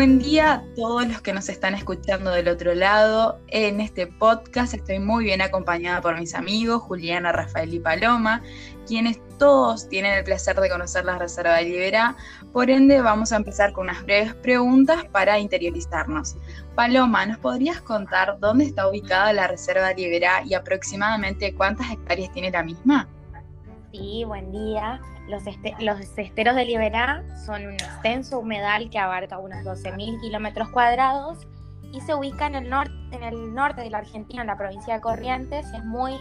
Buen día a todos los que nos están escuchando del otro lado. En este podcast estoy muy bien acompañada por mis amigos Juliana, Rafael y Paloma, quienes todos tienen el placer de conocer la Reserva de Liberá. Por ende, vamos a empezar con unas breves preguntas para interiorizarnos. Paloma, ¿nos podrías contar dónde está ubicada la Reserva de Liberá y aproximadamente cuántas hectáreas tiene la misma? Sí, buen día. Los, esteros de Liberá son un extenso humedal que abarca unos 12.000 kilómetros cuadrados y se ubica en el, norte, en el norte de la Argentina, en la provincia de Corrientes. Es muy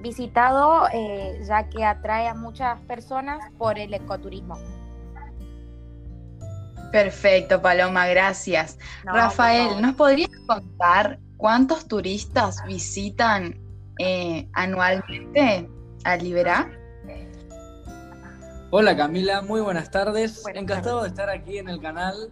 visitado eh, ya que atrae a muchas personas por el ecoturismo. Perfecto, Paloma, gracias. Rafael, ¿nos podrías contar cuántos turistas visitan eh, anualmente a Liberá? Hola Camila, muy buenas tardes. Encantado de estar aquí en el canal.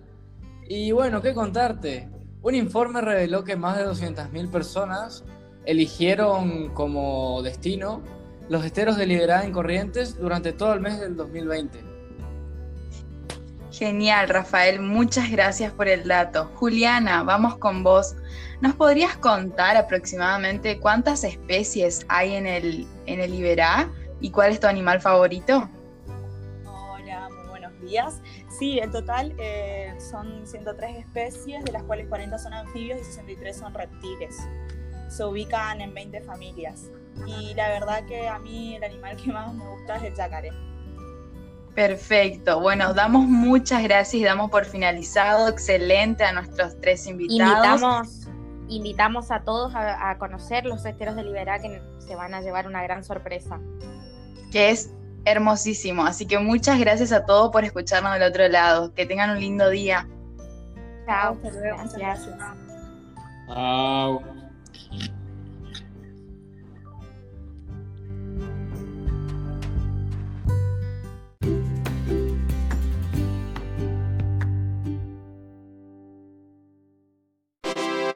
Y bueno, ¿qué contarte? Un informe reveló que más de 200.000 personas eligieron como destino los esteros de Liberá en Corrientes durante todo el mes del 2020. Genial, Rafael, muchas gracias por el dato. Juliana, vamos con vos. ¿Nos podrías contar aproximadamente cuántas especies hay en el, en el Liberá y cuál es tu animal favorito? Días. Sí, en total eh, son 103 especies, de las cuales 40 son anfibios y 63 son reptiles. Se ubican en 20 familias. Y la verdad que a mí el animal que más me gusta es el yacaré. Perfecto. Bueno, damos muchas gracias y damos por finalizado. Excelente a nuestros tres invitados. Invitamos, invitamos a todos a, a conocer los esteros de Liberá que se van a llevar una gran sorpresa. Que es hermosísimo. Así que muchas gracias a todos por escucharnos del otro lado. Que tengan un lindo día. Chao. Gracias. Chao.